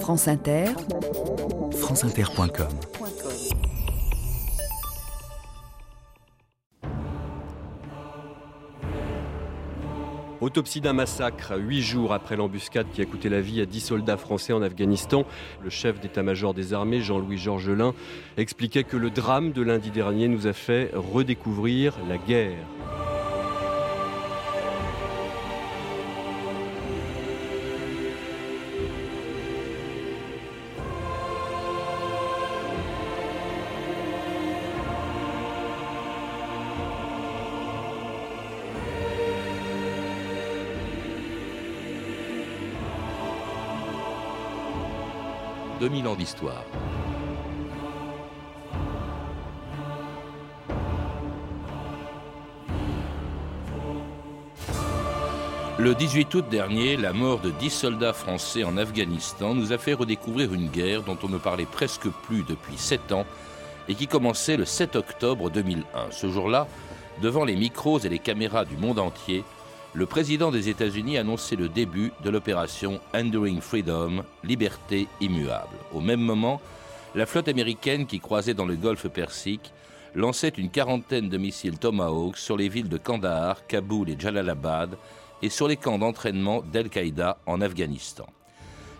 France Inter, franceinter.com Autopsie d'un massacre, huit jours après l'embuscade qui a coûté la vie à dix soldats français en Afghanistan. Le chef d'état-major des armées, Jean-Louis Georgelin, expliquait que le drame de lundi dernier nous a fait redécouvrir la guerre. 2000 ans d'histoire. Le 18 août dernier, la mort de 10 soldats français en Afghanistan nous a fait redécouvrir une guerre dont on ne parlait presque plus depuis 7 ans et qui commençait le 7 octobre 2001. Ce jour-là, devant les micros et les caméras du monde entier, le président des États-Unis annonçait le début de l'opération Enduring Freedom, liberté immuable. Au même moment, la flotte américaine qui croisait dans le golfe Persique lançait une quarantaine de missiles Tomahawk sur les villes de Kandahar, Kaboul et Jalalabad et sur les camps d'entraînement d'Al-Qaïda en Afghanistan.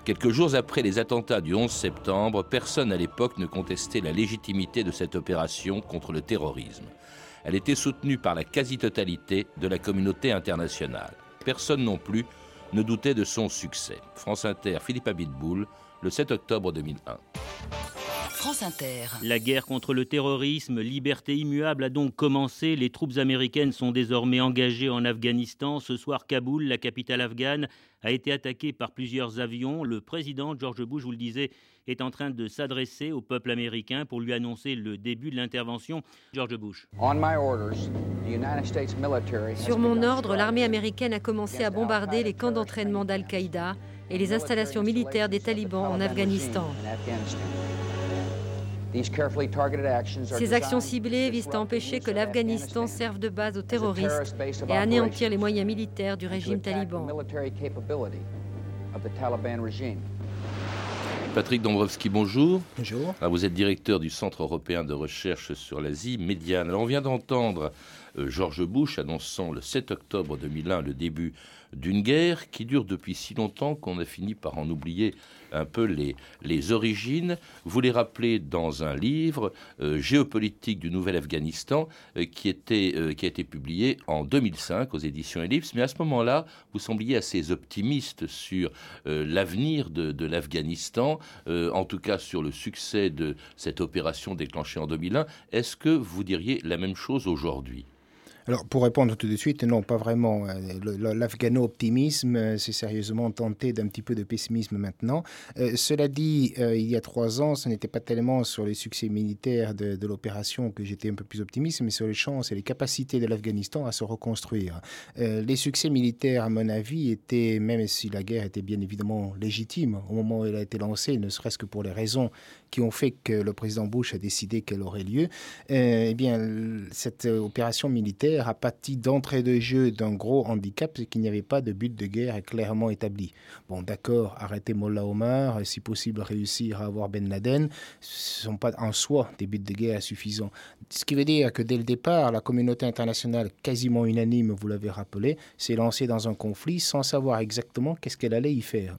Quelques jours après les attentats du 11 septembre, personne à l'époque ne contestait la légitimité de cette opération contre le terrorisme. Elle était soutenue par la quasi-totalité de la communauté internationale. Personne non plus ne doutait de son succès. France Inter, Philippe Abitboul, le 7 octobre 2001. France Inter. La guerre contre le terrorisme, liberté immuable, a donc commencé. Les troupes américaines sont désormais engagées en Afghanistan. Ce soir, Kaboul, la capitale afghane, a été attaquée par plusieurs avions. Le président George Bush, je vous le disais, est en train de s'adresser au peuple américain pour lui annoncer le début de l'intervention. George Bush. Sur mon ordre, l'armée américaine a commencé à bombarder les camps d'entraînement d'Al-Qaïda et les installations militaires des talibans en Afghanistan. Ces actions ciblées visent à empêcher que l'Afghanistan serve de base aux terroristes et à anéantir les moyens militaires du régime taliban. Patrick Dombrovski, bonjour. Bonjour. Ah, vous êtes directeur du Centre européen de recherche sur l'Asie médiane. Alors, on vient d'entendre euh, George Bush annonçant le 7 octobre 2001 le début d'une guerre qui dure depuis si longtemps qu'on a fini par en oublier un peu les, origines. Vous les rappelez dans un livre, euh, Géopolitique du Nouvel Afghanistan, euh, qui, était, euh, qui a été publié en 2005 aux éditions Ellipse. Mais à ce moment-là, vous sembliez assez optimiste sur l'avenir de, de l'Afghanistan, en tout cas sur le succès de cette opération déclenchée en 2001. Est-ce que vous diriez la même chose aujourd'hui? Alors, pour répondre tout de suite, non, pas vraiment. Euh, l'afghano-optimisme, euh, c'est sérieusement tenté d'un petit peu de pessimisme maintenant. Euh, cela dit, il y a trois ans, ce n'était pas tellement sur les succès militaires de, l'opération que j'étais un peu plus optimiste, mais sur les chances et les capacités de l'Afghanistan à se reconstruire. Les succès militaires, à mon avis, étaient, même si la guerre était bien évidemment légitime au moment où elle a été lancée, ne serait-ce que pour les raisons qui ont fait que le président Bush a décidé qu'elle aurait lieu, euh, eh bien, cette opération militaire a pâti d'entrée de jeu d'un gros handicap, c'est qu'il n'y avait pas de but de guerre clairement établi. Bon, d'accord, arrêter Mollah Omar, si possible réussir à avoir Ben Laden, ce ne sont pas en soi des buts de guerre suffisants. Ce qui veut dire que dès le départ, la communauté internationale, quasiment unanime, vous l'avez rappelé, s'est lancée dans un conflit sans savoir exactement qu'est-ce qu'elle allait y faire.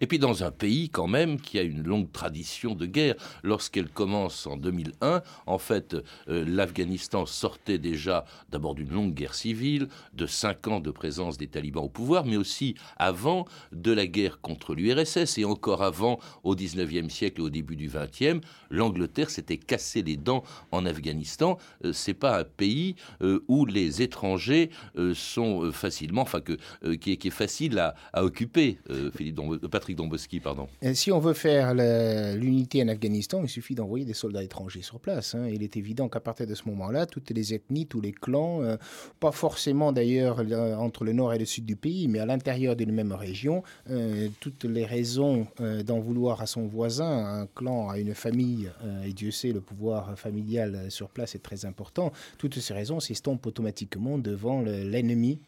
Et puis dans un pays quand même qui a une longue tradition de guerre, lorsqu'elle commence en 2001, en fait, euh, l'Afghanistan sortait déjà d'abord d'une longue guerre civile, de cinq ans de présence des talibans au pouvoir, mais aussi avant de la guerre contre l'URSS et encore avant, au 19e siècle et au début du 20e, l'Angleterre s'était cassé les dents en Afghanistan. Euh, c'est pas un pays euh, où les étrangers euh, sont facilement, enfin que qui, est, facile à, occuper. Philippe Patrick Domboski, pardon. Si on veut faire l'unité en Afghanistan, il suffit d'envoyer des soldats étrangers sur place. hein. Il est évident qu'à partir de ce moment-là, toutes les ethnies, tous les clans euh, pas forcément d'ailleurs entre le nord et le sud du pays, mais à l'intérieur d'une même région. toutes les raisons d'en vouloir à son voisin, à un clan, à une famille, et Dieu sait, le pouvoir familial sur place est très important, toutes ces raisons s'estompent automatiquement devant l'ennemi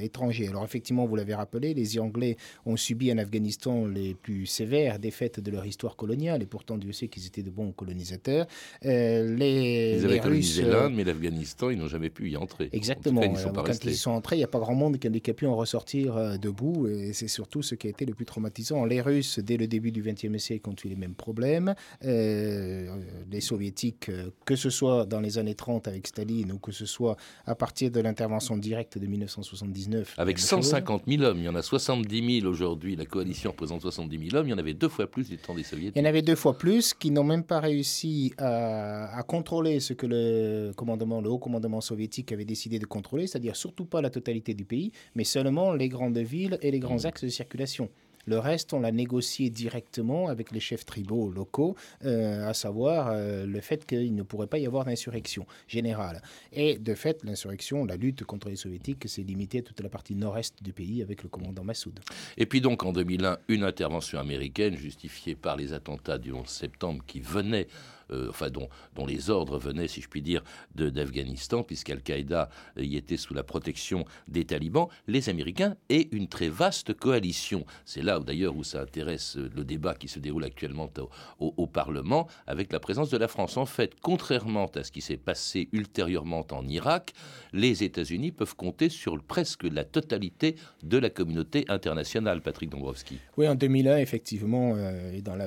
étranger. Alors effectivement, vous l'avez rappelé, les Anglais ont subi en Afghanistan les plus sévères défaites de leur histoire coloniale, et pourtant Dieu sait qu'ils étaient de bons colonisateurs. Euh, les, ils avaient colonisé euh, l'Inde, mais l'Afghanistan, ils n'ont jamais pu y entrer. Exactement. ils sont quand ils sont entrés, il n'y a pas grand monde qui a pu en ressortir euh, debout, et c'est surtout ce qui a été le plus traumatisant. Les Russes, dès le début du XXe siècle, ont eu les mêmes problèmes. les Soviétiques, que ce soit dans les années 30 avec Staline, ou que ce soit à partir de l'intervention directe de 1979. Avec 150 000 hommes, il y en a 70 000 aujourd'hui, la coalition représente 70 000 hommes, il y en avait deux fois plus du temps des Soviétiques. Il y en avait deux fois plus qui n'ont même pas réussi à, contrôler ce que le commandement, le haut commandement soviétique avait décidé de contrôler, c'est-à-dire surtout pas la totalité du pays, mais seulement les grandes villes et les grands mmh. axes de circulation. Le reste, on l'a négocié directement avec les chefs tribaux locaux, euh, à savoir euh, le fait qu'il ne pourrait pas y avoir d'insurrection générale. Et de fait, l'insurrection, la lutte contre les soviétiques s'est limitée à toute la partie nord-est du pays avec le commandant Massoud. Et puis donc en 2001, une intervention américaine justifiée par les attentats du 11 septembre qui venaient euh, enfin dont, les ordres venaient, si je puis dire, d'Afghanistan, puisqu'Al-Qaïda y était sous la protection des talibans, les Américains et une très vaste coalition. C'est là d'ailleurs où ça intéresse euh, le débat qui se déroule actuellement au, Parlement, avec la présence de la France. En fait, contrairement à ce qui s'est passé ultérieurement en Irak, les États-Unis peuvent compter sur presque la totalité de la communauté internationale, Patrick Dombrovski. Oui, en 2001, effectivement, euh, dans la,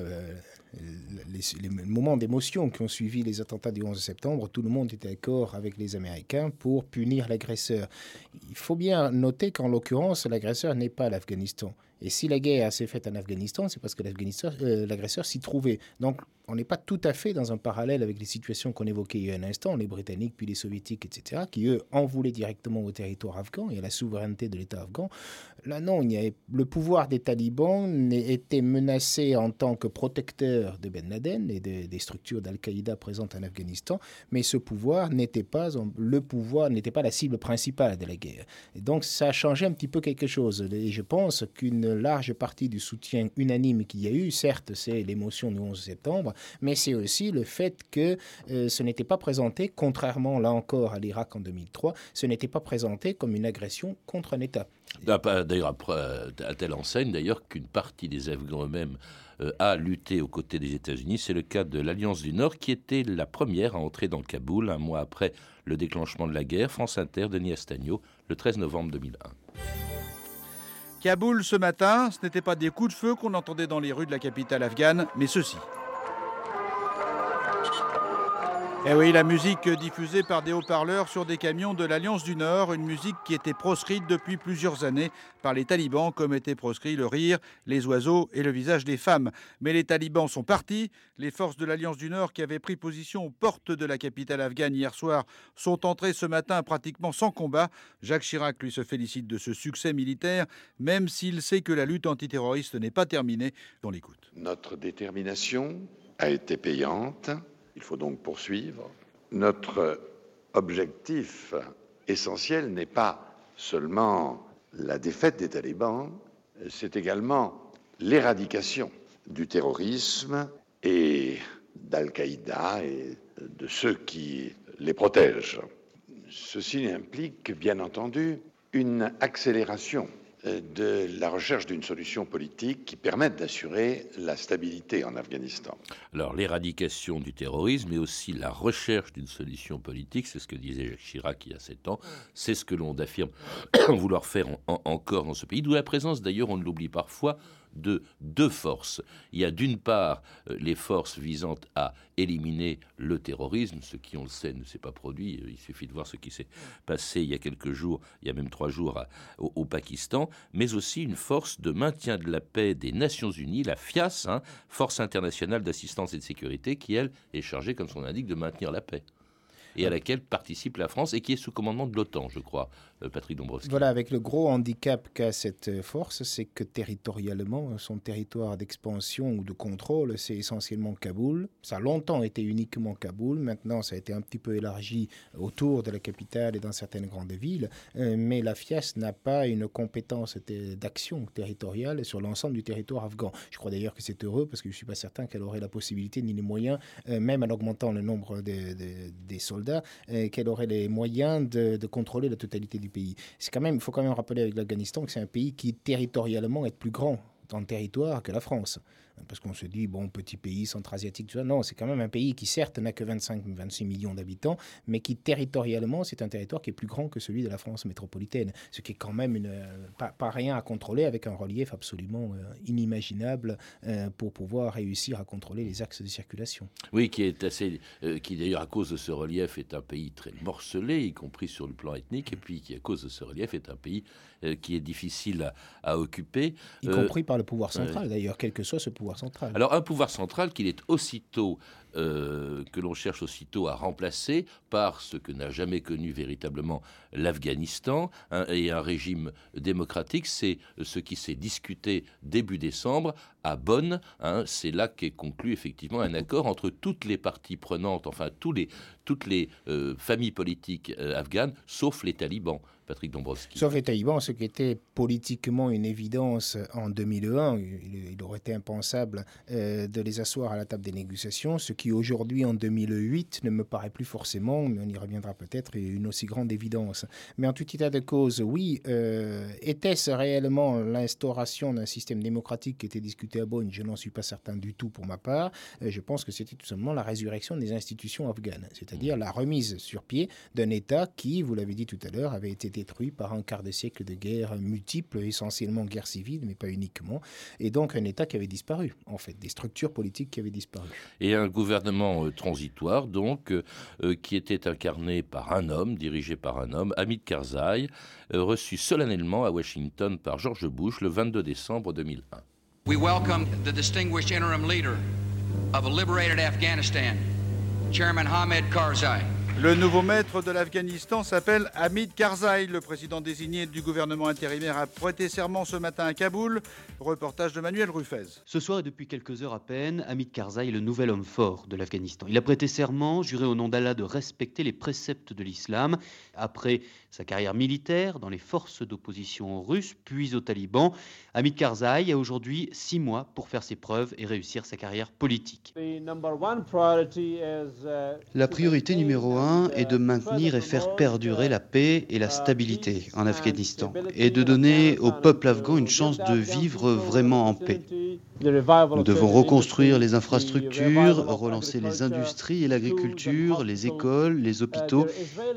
les, moments d'émotion qui ont suivi les attentats du 11 septembre, tout le monde était d'accord avec les Américains pour punir l'agresseur. Il faut bien noter qu'en l'occurrence, l'agresseur n'est pas l'Afghanistan. Et si la guerre s'est faite en Afghanistan, c'est parce que euh, l'agresseur s'y trouvait. Donc on n'est pas tout à fait dans un parallèle avec les situations qu'on évoquait il y a un instant, les Britanniques puis les Soviétiques, etc., qui eux en voulaient directement au territoire afghan et à la souveraineté de l'État afghan. Là, non, il y avait, le pouvoir des talibans était menacé en tant que protecteur de Ben Laden et des structures d'Al-Qaïda présentes en Afghanistan, mais ce pouvoir n'était pas le pouvoir n'était pas la cible principale de la guerre. Et donc ça a changé un petit peu quelque chose. Et je pense qu'une large partie du soutien unanime qu'il y a eu, certes, c'est l'émotion du 11 septembre, mais c'est aussi le fait que euh, ce n'était pas présenté, contrairement là encore à l'Irak en 2003, ce n'était pas présenté comme une agression contre un État. D'ailleurs, à telle enseigne d'ailleurs qu'une partie des Afghans eux-mêmes euh, a lutté aux côtés des États-Unis. C'est le cas de l'Alliance du Nord qui était la première à entrer dans Kaboul un mois après le déclenchement de la guerre. France Inter, Denis Astagno, le 13 novembre 2001. Kaboul ce matin, ce n'était pas des coups de feu qu'on entendait dans les rues de la capitale afghane, mais ceci. Eh oui, la musique diffusée par des haut-parleurs sur des camions de l'Alliance du Nord, une musique qui était proscrite depuis plusieurs années par les talibans, comme était proscrit le rire, les oiseaux et le visage des femmes. Mais les talibans sont partis. Les forces de l'Alliance du Nord, qui avaient pris position aux portes de la capitale afghane hier soir, sont entrées ce matin pratiquement sans combat. Jacques Chirac, lui, se félicite de ce succès militaire, même s'il sait que la lutte antiterroriste n'est pas terminée. On l'écoute. Notre détermination a été payante. Il faut donc poursuivre. Notre objectif essentiel n'est pas seulement la défaite des talibans, c'est également l'éradication du terrorisme et d'Al-Qaïda et de ceux qui les protègent. Ceci implique bien entendu une accélération de la recherche d'une solution politique qui permette d'assurer la stabilité en Afghanistan. Alors l'éradication du terrorisme, mais aussi la recherche d'une solution politique, c'est ce que disait Jacques Chirac il y a sept ans, c'est ce que l'on affirme vouloir faire encore dans ce pays, d'où la présence d'ailleurs, on l'oublie parfois, de deux forces. Il y a d'une part euh, les forces visant à éliminer le terrorisme, ce qui, on le sait, ne s'est pas produit. Il suffit de voir ce qui s'est passé il y a quelques jours, il y a même trois jours au, Pakistan, mais aussi une force de maintien de la paix des Nations Unies, la FIAS, hein, Force internationale d'assistance et de sécurité, qui, elle, est chargée, comme son indique, de maintenir la paix et à laquelle participe la France et qui est sous commandement de l'OTAN, je crois, Patrick Dombrovski. Voilà, avec le gros handicap qu'a cette force, c'est que territorialement, son territoire d'expansion ou de contrôle, c'est essentiellement Kaboul. Ça a longtemps été uniquement Kaboul. Maintenant, ça a été un petit peu élargi autour de la capitale et dans certaines grandes villes. mais la FIAS n'a pas une compétence d'action territoriale sur l'ensemble du territoire afghan. Je crois d'ailleurs que c'est heureux parce que je ne suis pas certain qu'elle aurait la possibilité ni les moyens, même en augmentant le nombre des soldats, qu'elle aurait les moyens de, de contrôler la totalité du C'est quand même, il faut quand même rappeler avec l'Afghanistan que c'est un pays qui territorialement est plus grand le territoire que la France parce qu'on se dit, bon, petit pays centra-asiatique, tout ça. Non, c'est quand même un pays qui, certes, n'a que 25-26 millions d'habitants, mais qui, territorialement, c'est un territoire qui est plus grand que celui de la France métropolitaine, ce qui est quand même une, euh, pas, rien à contrôler avec un relief absolument euh, inimaginable euh, pour pouvoir réussir à contrôler les axes de circulation. Oui, qui est assez, qui d'ailleurs, à cause de ce relief, est un pays très morcelé, y compris sur le plan ethnique, et puis qui, à cause de ce relief, est un pays qui est difficile à, occuper. Y compris par le pouvoir central, d'ailleurs, quel que soit ce pouvoir Alors un pouvoir central qu'il est aussitôt euh, que l'on cherche aussitôt à remplacer par ce que n'a jamais connu véritablement l'Afghanistan hein, et un régime démocratique. C'est ce qui s'est discuté début décembre à Bonn. Hein. c'est là qu'est conclu effectivement un accord entre toutes les parties prenantes, enfin tous les, toutes les euh, familles politiques euh, afghanes, sauf les talibans. Patrick Dombrovski. Sauf les talibans, ce qui était politiquement une évidence en 2001, il, aurait été impensable de les asseoir à la table des négociations, ce qui qui aujourd'hui, en 2008, ne me paraît plus forcément, mais on y reviendra peut-être, une aussi grande évidence. Mais en tout état de cause, oui, euh, était-ce réellement l'instauration d'un système démocratique qui était discuté à Bonn? Je n'en suis pas certain du tout pour ma part. Euh, je pense que c'était tout simplement la résurrection des institutions afghanes, c'est-à-dire la remise sur pied d'un État qui, vous l'avez dit tout à l'heure, avait été détruit par un quart de siècle de guerres multiples, essentiellement guerre civile, mais pas uniquement, et donc un État qui avait disparu, en fait, des structures politiques qui avaient disparu. Et un gouvernement gouvernement euh, transitoire, donc, euh, euh, qui était incarné par un homme, dirigé par un homme, Hamid Karzai, reçu solennellement à Washington par George Bush le 22 décembre 2001. We welcome the distinguished interim leader of a liberated Afghanistan, Chairman Hamid Karzai. Le nouveau maître de l'Afghanistan s'appelle Hamid Karzai. Le président désigné du gouvernement intérimaire a prêté serment ce matin à Kaboul. Reportage de Manuel Ruffez. Ce soir et depuis quelques heures à peine, Hamid Karzai est le nouvel homme fort de l'Afghanistan. Il a prêté serment, juré au nom d'Allah de respecter les préceptes de l'islam. Après sa carrière militaire dans les forces d'opposition russes, puis aux talibans, Hamid Karzai a aujourd'hui six mois pour faire ses preuves et réussir sa carrière politique. La priorité numéro un est de maintenir et faire perdurer la paix et la stabilité en Afghanistan et de donner au peuple afghan une chance de vivre vraiment en paix. Nous devons reconstruire les infrastructures, relancer les industries et l'agriculture, les écoles, les hôpitaux.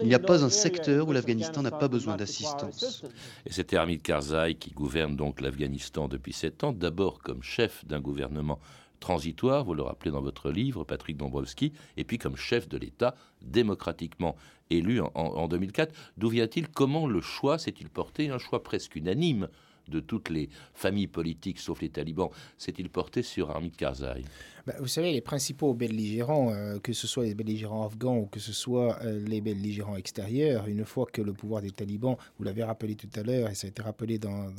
Il n'y a pas un secteur où l'Afghanistan n'a pas besoin d'assistance. Et c'était Hamid Karzai qui gouverne donc l'Afghanistan depuis sept ans, d'abord comme chef d'un gouvernement transitoire, vous le rappelez dans votre livre, Patrick Dombrovski, et puis comme chef de l'État démocratiquement élu en, 2004. D'où vient-il? Comment le choix s'est-il porté? Un choix presque unanime de toutes les familles politiques, sauf les talibans, s'est-il porté sur Hamid Karzai? Bah, vous savez, les principaux belligérants, euh, que ce soit les belligérants afghans ou que ce soit euh, les belligérants extérieurs, une fois que le pouvoir des talibans, vous l'avez rappelé tout à l'heure, et ça a été rappelé dans,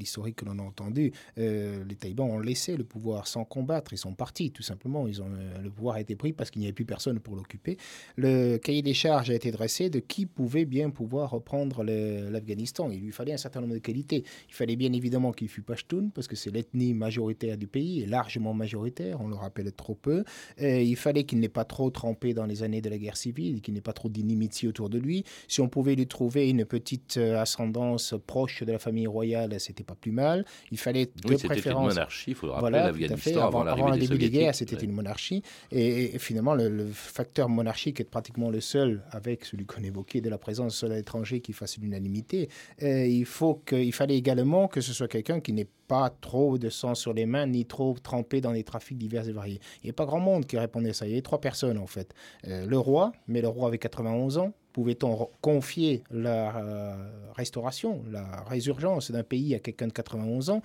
l'historique que l'on a entendu, euh, les talibans ont laissé le pouvoir sans combattre, ils sont partis tout simplement, ils ont, le pouvoir a été pris parce qu'il n'y avait plus personne pour l'occuper. Le cahier des charges a été dressé de qui pouvait bien pouvoir reprendre l'Afghanistan. Il lui fallait un certain nombre de qualités. Il fallait bien évidemment qu'il fût pashtun, parce que c'est l'ethnie majoritaire du pays, largement majoritaire on le rappelle trop peu. il fallait qu'il n'ait pas trop trempé dans les années de la guerre civile, qu'il n'ait pas trop d'inimitié autour de lui. Si on pouvait lui trouver une petite euh, ascendance proche de la famille royale, c'était pas plus mal. Il fallait de oui, C'était une monarchie, il faut le rappeler, voilà, l'Afghanistan avant, avant, le début des, guerres, c'était une monarchie. Et, finalement, le, facteur monarchique est pratiquement le seul, avec celui qu'on évoquait de la présence de l'étranger qui fasse l'unanimité. il faut qu'il fallait également que ce soit quelqu'un qui n'ait pas trop de sang sur les mains, ni trop trempé dans des trafics divers et variés. Il n'y a pas grand monde qui répondait à ça. Il y avait trois personnes, en fait. Euh, le roi, mais le roi avait 91 ans. Pouvait-on confier la euh, restauration, la résurgence d'un pays à quelqu'un de 91 ans?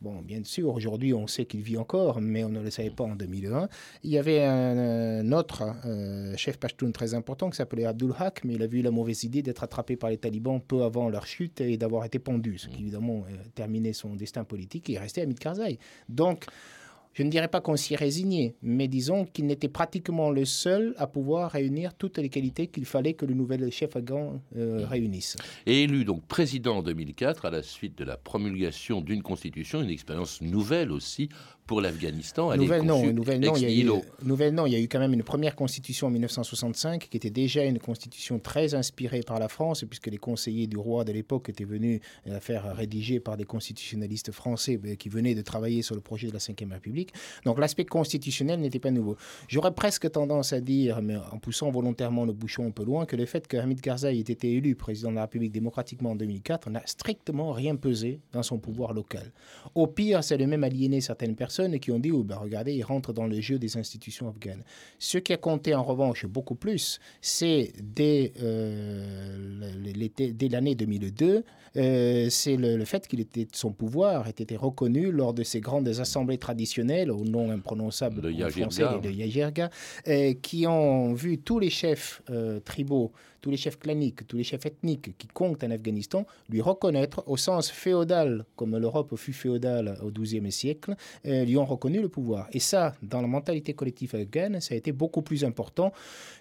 Bon, bien sûr, aujourd'hui, on sait qu'il vit encore, mais on ne le savait pas en 2001. Il y avait un, autre euh, chef pashtoun très important qui s'appelait Abdul Haq, mais il a vu la mauvaise idée d'être attrapé par les talibans peu avant leur chute et d'avoir été pendu, ce qui évidemment a terminé son destin politique et est resté à Karzai. Donc, je ne dirais pas qu'on s'y résignait, mais disons qu'il n'était pratiquement le seul à pouvoir réunir toutes les qualités qu'il fallait que le nouvel chef afghan euh, réunisse. Et élu donc président en 2004 à la suite de la promulgation d'une constitution, une expérience nouvelle aussi pour l'Afghanistan. Nouvelle non, nouvelle non, il y a eu, nouvelle non, il y a eu quand même une première constitution en 1965 qui était déjà une constitution très inspirée par la France, puisque les conseillers du roi de l'époque étaient venus la faire rédiger par des constitutionnalistes français ben, qui venaient de travailler sur le projet de la Ve République. Donc l'aspect constitutionnel n'était pas nouveau. J'aurais presque tendance à dire, mais en poussant volontairement le bouchon un peu loin, que le fait que Hamid Karzai ait été élu président de la République démocratiquement en 2004 n'a strictement rien pesé dans son pouvoir local. Au pire, c'est le même aliéné certaines personnes qui ont dit, oh, ben, regardez, il rentre dans le jeu des institutions afghanes. Ce qui a compté en revanche beaucoup plus, c'est dès, euh, dès l'année 2002, euh, c'est le, fait qu'il était son pouvoir ait été reconnu lors de ces grandes assemblées traditionnelles au nom imprononçable de français de Yajirga, euh, qui ont vu tous les chefs tribaux tous les chefs claniques, tous les chefs ethniques qui comptent en Afghanistan, lui reconnaître au sens féodal, comme l'Europe fut féodale au XIIe siècle, euh, lui ont reconnu le pouvoir. Et ça, dans la mentalité collective afghane, ça a été beaucoup plus important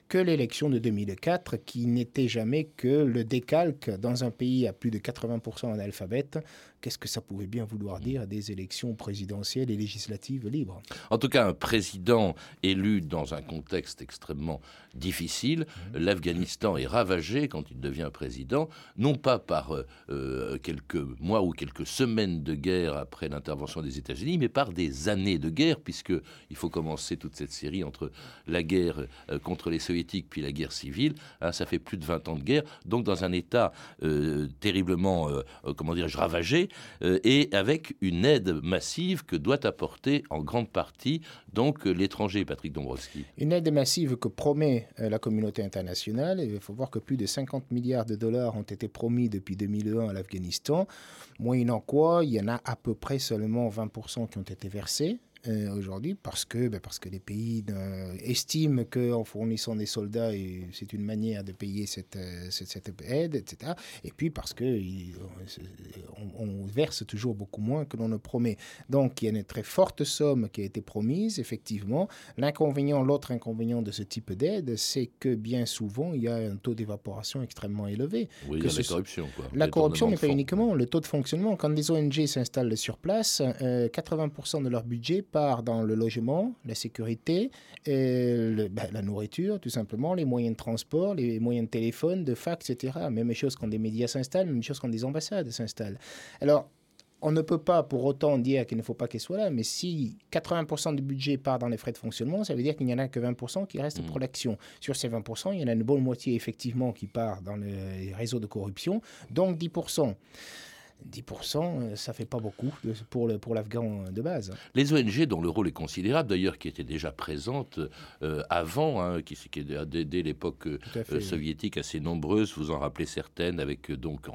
que l'élection de 2004, qui n'était jamais que le décalque dans un pays à plus de 80% analphabète. Qu'est-ce que ça pouvait bien vouloir dire des élections présidentielles et législatives libres? En tout cas, un président élu dans un contexte extrêmement difficile, mmh. l'Afghanistan est ravagé quand il devient président, non pas par euh, euh, quelques mois ou quelques semaines de guerre après l'intervention des États-Unis, mais par des années de guerre, puisque il faut commencer toute cette série entre la guerre euh, contre les soviétiques puis la guerre civile. Hein, ça fait plus de 20 ans de guerre, donc dans un état terriblement, comment dirais-je, ravagé, et avec une aide massive que doit apporter en grande partie donc l'étranger, Patrick Dombrowski. Une aide massive que promet la communauté internationale. Il faut voir que plus de 50 milliards de dollars ont été promis depuis 2001 à l'Afghanistan, moyennant quoi il y en a à peu près seulement 20% qui ont été versés. Euh, aujourd'hui parce que, ben, parce que les pays euh, estiment qu'en fournissant des soldats, c'est une manière de payer cette, euh, cette, cette, aide, etc. Et puis parce que on, verse toujours beaucoup moins que l'on ne promet. Donc il y a une très forte somme qui a été promise, effectivement. L'inconvénient, l'autre inconvénient de ce type d'aide, c'est que bien souvent, il y a un taux d'évaporation extrêmement élevé. Oui, que il y a la corruption. Quoi. La corruption, mais pas uniquement. Le taux de fonctionnement, quand les ONG s'installent sur place, 80% de leur budget part dans le logement, la sécurité, et ben, la nourriture, tout simplement, les moyens de transport, les moyens de téléphone, de fax, etc. Même chose quand des médias s'installent, même chose quand des ambassades s'installent. Alors, on ne peut pas pour autant dire qu'il ne faut pas qu'elle soit là, mais si 80% du budget part dans les frais de fonctionnement, ça veut dire qu'il n'y en a que 20% qui restent pour mmh. l'action. Sur ces 20%, il y en a une bonne moitié effectivement qui part dans les réseaux de corruption, donc 10%. 10%, euh, ça fait pas beaucoup pour, le, pour l'Afghan de base. Les ONG, dont le rôle est considérable, d'ailleurs, qui étaient déjà présentes euh, avant, hein, qui, qui dès, l'époque euh, soviétique assez nombreuses, vous en rappelez certaines, avec, donc,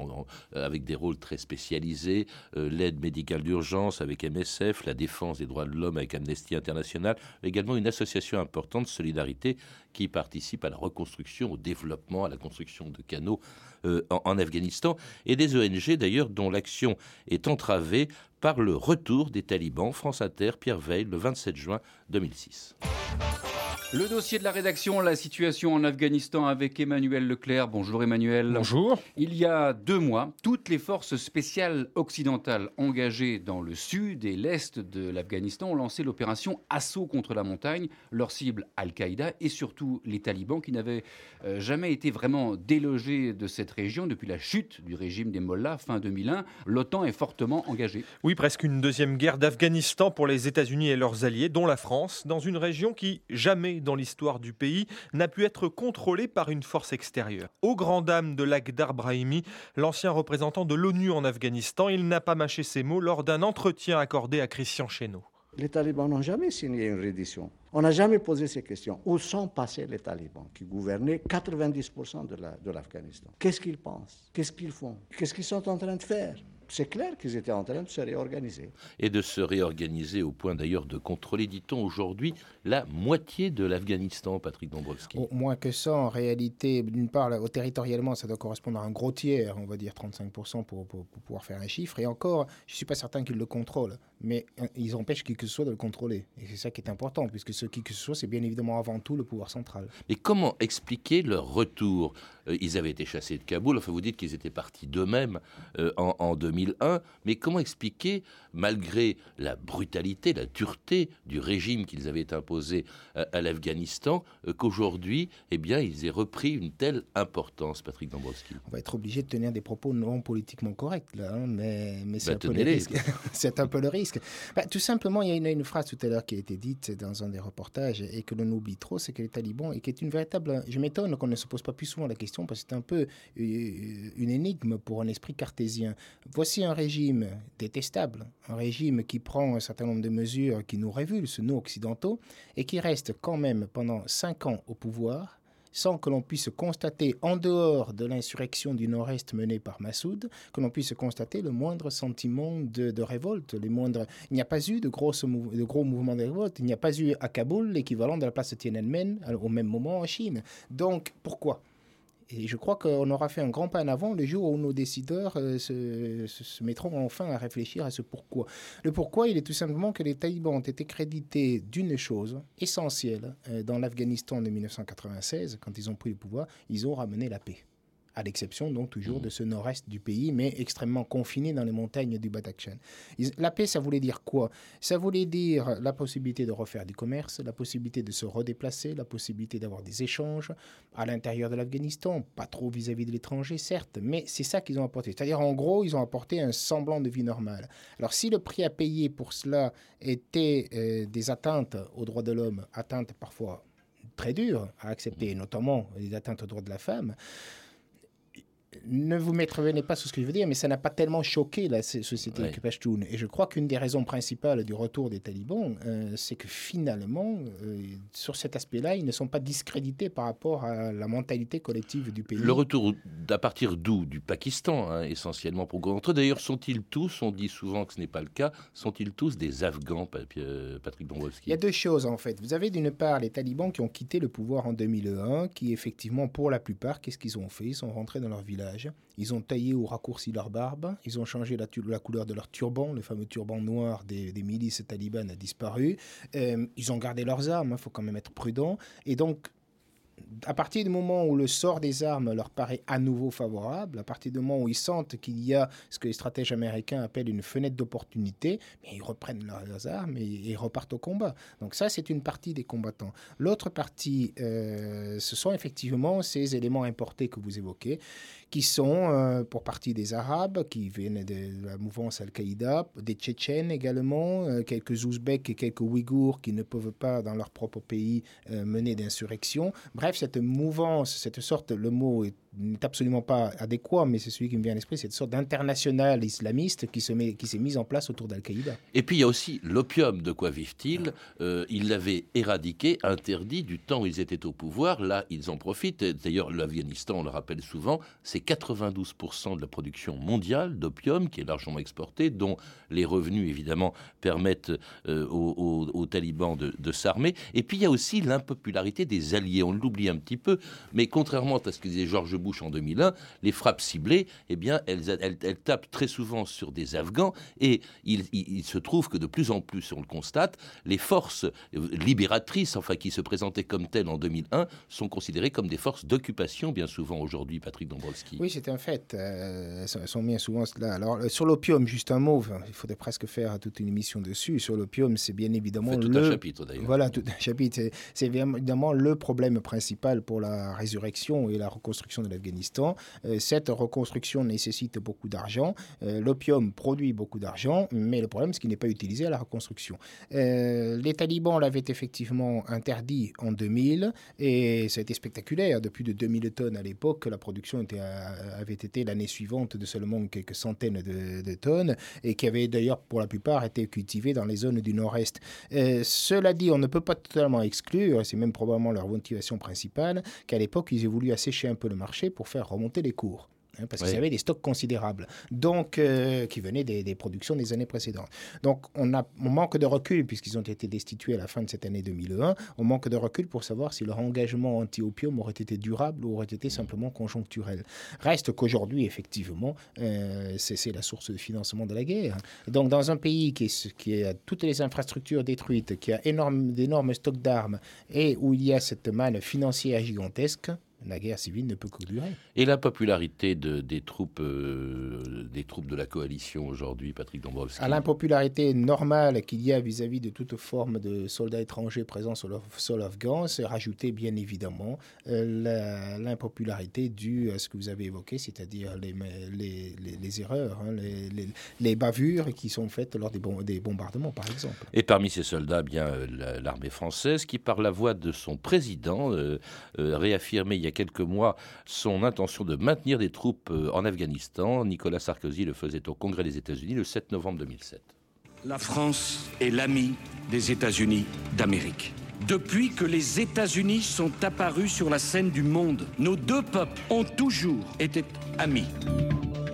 avec des rôles très spécialisés, l'aide médicale d'urgence avec MSF, la défense des droits de l'homme avec Amnesty International, également une association importante, Solidarité, qui participe à la reconstruction, au développement, à la construction de canaux euh, en, Afghanistan, et des ONG d'ailleurs dont l'action est entravée par le retour des talibans. France Inter, Pierre Veil, le 27 juin 2006. Le dossier de la rédaction, la situation en Afghanistan avec Emmanuel Leclerc. Bonjour Emmanuel. Bonjour. Il y a deux mois, toutes les forces spéciales occidentales engagées dans le sud et l'est de l'Afghanistan ont lancé l'opération Assaut contre la montagne. Leur cible, Al-Qaïda et surtout les talibans qui n'avaient euh, jamais été vraiment délogés de cette région depuis la chute du régime des Mollahs fin 2001. L'OTAN est fortement engagée. Oui, presque une deuxième guerre d'Afghanistan pour les États-Unis et leurs alliés, dont la France, dans une région qui jamais dans l'histoire du pays n'a pu être contrôlé par une force extérieure. Au grand dam de Lakhdar Brahimi, l'ancien représentant de l'ONU en Afghanistan, il n'a pas mâché ses mots lors d'un entretien accordé à Christian Chesneau. Les talibans n'ont jamais signé une reddition. On n'a jamais posé ces questions. Où sont passés les talibans qui gouvernaient 90% de l'Afghanistan? Qu'est-ce qu'ils pensent? Qu'est-ce qu'ils font? Qu'est-ce qu'ils sont en train de faire? C'est clair qu'ils étaient en train de se réorganiser. Et de se réorganiser au point d'ailleurs de contrôler, dit-on aujourd'hui, la moitié de l'Afghanistan, Patrick Dombrovski. Au moins que ça, en réalité, d'une part, territorialement, ça doit correspondre à un gros tiers, on va dire 35% pour, pour, pouvoir faire un chiffre. Et encore, je ne suis pas certain qu'ils le contrôlent, mais euh, ils empêchent qui que ce soit de le contrôler. Et c'est ça qui est important, puisque ce qui que ce soit, c'est bien évidemment avant tout le pouvoir central. Mais comment expliquer leur retour? Euh, Ils avaient été chassés de Kaboul, enfin vous dites qu'ils étaient partis d'eux-mêmes euh, en, en 2000 mais comment expliquer, malgré la brutalité, la dureté du régime qu'ils avaient imposé à, l'Afghanistan, euh, qu'aujourd'hui, eh bien, ils aient repris une telle importance, Patrick Dombrovski On va être obligé de tenir des propos non politiquement corrects, là, hein, mais, mais c'est, bah, un, peu le risque. c'est un peu le risque. Bah, tout simplement, il y a une, une, phrase tout à l'heure qui a été dite dans un des reportages et que l'on oublie trop, c'est que les talibans, et qui est une véritable... Je m'étonne qu'on ne se pose pas plus souvent la question, parce que c'est un peu euh, une énigme pour un esprit cartésien. Voici un régime détestable, un régime qui prend un certain nombre de mesures qui nous révulsent, nous occidentaux, et qui reste quand même pendant cinq ans au pouvoir, sans que l'on puisse constater, en dehors de l'insurrection du Nord-Est menée par Massoud, que l'on puisse constater le moindre sentiment de, révolte. Les moindres... Il n'y a pas eu de, gros mouvements de révolte. Il n'y a pas eu à Kaboul l'équivalent de la place Tiananmen au même moment en Chine. Donc, pourquoi? Et je crois qu'on aura fait un grand pas en avant le jour où nos décideurs euh, se, mettront enfin à réfléchir à ce pourquoi. Le pourquoi, il est tout simplement que les talibans ont été crédités d'une chose essentielle euh, dans l'Afghanistan de 1996, quand ils ont pris le pouvoir, ils ont ramené la paix à l'exception donc toujours mm. de ce nord-est du pays, mais extrêmement confiné dans les montagnes du Badakhshan. La paix, ça voulait dire quoi? Ça voulait dire la possibilité de refaire du commerce, la possibilité de se redéplacer, la possibilité d'avoir des échanges à l'intérieur de l'Afghanistan, pas trop vis-à-vis de l'étranger, certes, mais c'est ça qu'ils ont apporté. C'est-à-dire, en gros, ils ont apporté un semblant de vie normale. Alors, si le prix à payer pour cela était euh, des atteintes aux droits de l'homme, atteintes parfois très dures à accepter, mm. notamment les atteintes aux droits de la femme, ne vous venez pas sur ce que je veux dire, mais ça n'a pas tellement choqué la société ouais. Et je crois qu'une des raisons principales du retour des talibans, euh, c'est que finalement, euh, sur cet aspect-là, ils ne sont pas discrédités par rapport à la mentalité collective du pays. Le retour à partir d'où? Du Pakistan, hein, essentiellement pour eux. D'ailleurs, sont-ils tous, on dit souvent que ce n'est pas le cas, sont-ils tous des Afghans, euh, Patrick Dombrovski Il y a deux choses en fait. Vous avez d'une part les talibans qui ont quitté le pouvoir en 2001, qui effectivement, pour la plupart, qu'est-ce qu'ils ont fait? Ils sont rentrés dans leur village ils ont taillé ou raccourci leur barbe. Ils ont changé la, couleur de leur turban. Le fameux turban noir des, milices talibanes a disparu. Euh, ils ont gardé leurs armes. Il hein, faut quand même être prudent. Et donc, à partir du moment où le sort des armes leur paraît à nouveau favorable, à partir du moment où ils sentent qu'il y a ce que les stratèges américains appellent une fenêtre d'opportunité, ils reprennent leurs, armes et, repartent au combat. Donc ça, c'est une partie des combattants. L'autre partie, euh, ce sont effectivement ces éléments importés que vous évoquez, qui sont euh, pour partie des Arabes, qui viennent de la mouvance Al-Qaïda, des Tchétchènes également, euh, quelques Ouzbeks et quelques Ouïghours qui ne peuvent pas, dans leur propre pays, mener d'insurrection. Bref, cette mouvance, cette sorte, le mot est n'est absolument pas adéquat, mais c'est celui qui me vient à l'esprit, cette sorte d'international islamiste qui s'est mise en place autour d'Al-Qaïda. Et puis il y a aussi l'opium. De quoi vivent-ils? Euh, Ils l'avaient éradiqué, interdit du temps où ils étaient au pouvoir. Là, ils en profitent. D'ailleurs, l'Afghanistan, on le rappelle souvent, c'est 92% de la production mondiale d'opium qui est largement exportée, dont les revenus évidemment permettent euh, aux, talibans de, s'armer. Et puis il y a aussi l'impopularité des alliés. On l'oublie un petit peu, mais contrairement à ce que disait Georges Bush en 2001, les frappes ciblées, eh bien, elles, tapent très souvent sur des Afghans et il, se trouve que de plus en plus, on le constate, les forces libératrices, enfin qui se présentaient comme telles en 2001, sont considérées comme des forces d'occupation bien souvent aujourd'hui, Patrick Dombrowski. Oui, c'est un fait. Euh, elles sont bien souvent cela. Alors, euh, sur l'opium, juste un mot, il faudrait presque faire toute une émission dessus. Sur l'opium, c'est bien évidemment tout le... un chapitre d'ailleurs. Voilà, tout un chapitre. C'est évidemment le problème principal pour la résurrection et la reconstruction de l'Afghanistan. cette reconstruction nécessite beaucoup d'argent. L'opium produit beaucoup d'argent, mais le problème, c'est qu'il n'est pas utilisé à la reconstruction. les talibans l'avaient effectivement interdit en 2000 et ça a été spectaculaire. De plus de 2000 tonnes à l'époque, la production était, avait été l'année suivante de seulement quelques centaines de, tonnes et qui avait d'ailleurs pour la plupart été cultivées dans les zones du nord-est. cela dit, on ne peut pas totalement exclure, c'est même probablement leur motivation principale, qu'à l'époque, ils aient voulu assécher un peu le marché pour faire remonter les cours. Hein, parce qu'ils avaient des stocks considérables, donc euh, qui venaient des, productions des années précédentes. Donc on, a, on manque de recul, puisqu'ils ont été destitués à la fin de cette année 2001, on manque de recul pour savoir si leur engagement anti-opium aurait été durable ou aurait été simplement conjoncturel. Reste qu'aujourd'hui, effectivement, euh, c'est la source de financement de la guerre. Donc dans un pays qui, est, qui a toutes les infrastructures détruites, qui a d'énormes stocks d'armes et où il y a cette manne financière gigantesque, la guerre civile ne peut que durer. Et la popularité de, des, troupes, euh, des troupes de la coalition aujourd'hui, Patrick Dombrovski À l'impopularité normale qu'il y a vis-à-vis de toute forme de soldats étrangers présents sur le sol afghan, c'est rajouté bien évidemment euh, l'impopularité due à ce que vous avez évoqué, c'est-à-dire les, les, les, erreurs, hein, les, bavures qui sont faites lors des, des, bombardements, par exemple. Et parmi ces soldats, bien euh, l'armée française qui, par la voix de son président, réaffirmait il y a quelques mois son intention de maintenir des troupes euh, en Afghanistan. Nicolas Sarkozy le faisait au Congrès des États-Unis le 7 novembre 2007. La France est l'ami des États-Unis d'Amérique. Depuis que les États-Unis sont apparus sur la scène du monde, nos deux peuples ont toujours été amis.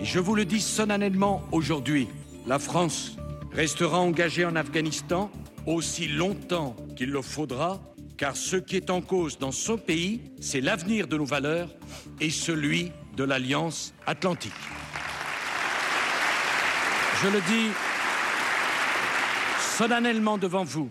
Et je vous le dis solennellement aujourd'hui, la France restera engagée en Afghanistan aussi longtemps qu'il le faudra car ce qui est en cause dans son pays, c'est l'avenir de nos valeurs et celui de l'Alliance atlantique. Je le dis solennellement devant vous,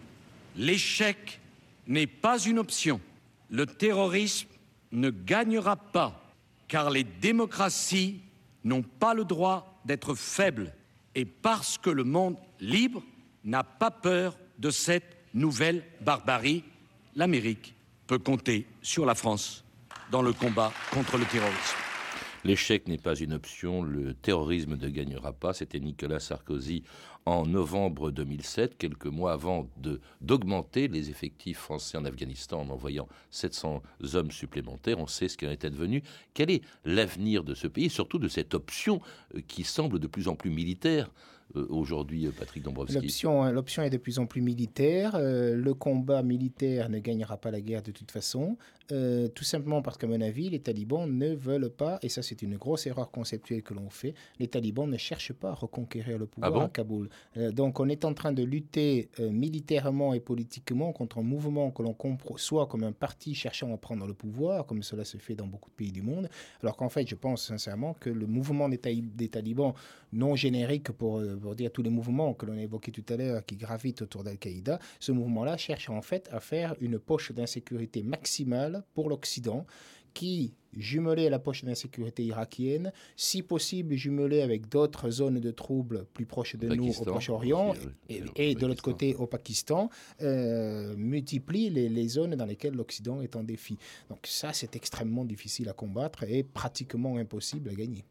l'échec n'est pas une option. Le terrorisme ne gagnera pas, car les démocraties n'ont pas le droit d'être faibles, et parce que le monde libre n'a pas peur de cette nouvelle barbarie l'Amérique peut compter sur la France dans le combat contre le terrorisme. L'échec n'est pas une option, le terrorisme ne gagnera pas. C'était Nicolas Sarkozy en novembre 2007, quelques mois avant d'augmenter les effectifs français en Afghanistan en envoyant 700 hommes supplémentaires. On sait ce qui en est advenu. Quel est l'avenir de ce pays surtout de cette option euh, qui semble de plus en plus militaire aujourd'hui, euh, Patrick Dombrovski hein, L'option est de plus en plus militaire. Euh, le combat militaire ne gagnera pas la guerre de toute façon. tout simplement parce qu'à mon avis, les talibans ne veulent pas, et ça c'est une grosse erreur conceptuelle que l'on fait, les talibans ne cherchent pas à reconquérir le pouvoir ah à Kaboul. donc on est en train de lutter militairement et politiquement contre un mouvement que l'on soit comme un parti cherchant à prendre le pouvoir, comme cela se fait dans beaucoup de pays du monde, alors qu'en fait je pense sincèrement que le mouvement des, des talibans non générique pour pour dire tous les mouvements que l'on a évoqués tout à l'heure qui gravitent autour d'Al-Qaïda, ce mouvement-là cherche en fait à faire une poche d'insécurité maximale pour l'Occident qui, jumelée à la poche d'insécurité irakienne, si possible jumelée avec d'autres zones de troubles plus proches de nous au Proche-Orient et, de l'autre côté au Pakistan, euh, multiplie les, les, zones dans lesquelles l'Occident est en défi. Donc ça, c'est extrêmement difficile à combattre et pratiquement impossible à gagner.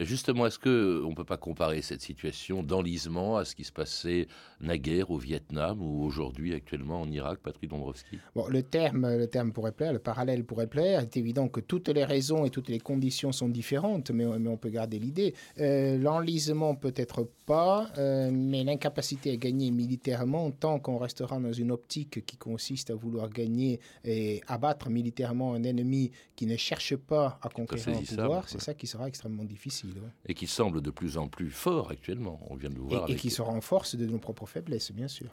Justement, est-ce qu'on ne peut pas comparer cette situation d'enlisement à ce qui se passait naguère au Vietnam ou aujourd'hui actuellement en Irak, Patrick Dombrovski? Bon, le, terme, le terme pourrait plaire, le parallèle pourrait plaire. Il est évident que toutes les raisons et toutes les conditions sont différentes, mais, mais on peut garder l'idée. Euh, l'enlisement peut-être pas, euh, mais l'incapacité à gagner militairement, tant qu'on restera dans une optique qui consiste à vouloir gagner et abattre militairement un ennemi qui ne cherche pas à conquérir le pouvoir, c'est ça qui sera extrêmement difficile. Et qui semble de plus en plus fort actuellement, on vient de le voir. Et, qui se renforce de nos propres faiblesses, bien sûr.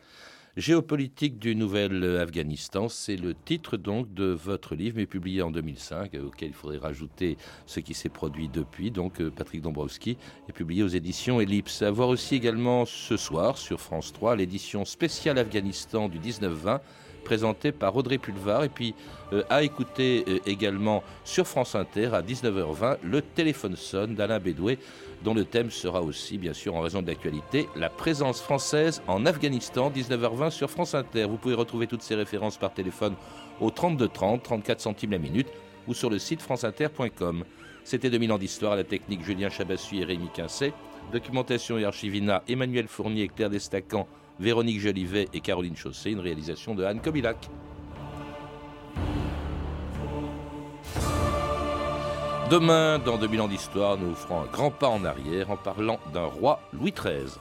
Géopolitique du nouvel Afghanistan, c'est le titre donc de votre livre, mais publié en 2005, auquel il faudrait rajouter ce qui s'est produit depuis. Donc euh, Patrick Dombrowski est publié aux éditions Ellipse. À voir aussi également ce soir sur France 3 l'édition spéciale Afghanistan du 19-20 présenté par Audrey Pulvar. Et puis euh, à écouter euh, également sur France Inter à 19h20 le téléphone sonne d'Alain Bédoué, dont le thème sera aussi, bien sûr, en raison de l'actualité, la présence française en Afghanistan, 19h20 sur France Inter. Vous pouvez retrouver toutes ces références par téléphone au 32 30, 34 centimes la minute ou sur le site franceinter.com. C'était 2000 ans d'histoire la technique Julien Chabassu et Rémi Quincet. Documentation et archivina Emmanuel Fournier, Claire Destacan, Véronique Jolivet et Caroline Chaussé. Une réalisation de Anne Kobilac. Demain, dans 2000 ans d'histoire, nous ferons un grand pas en arrière en parlant d'un roi Louis XIII.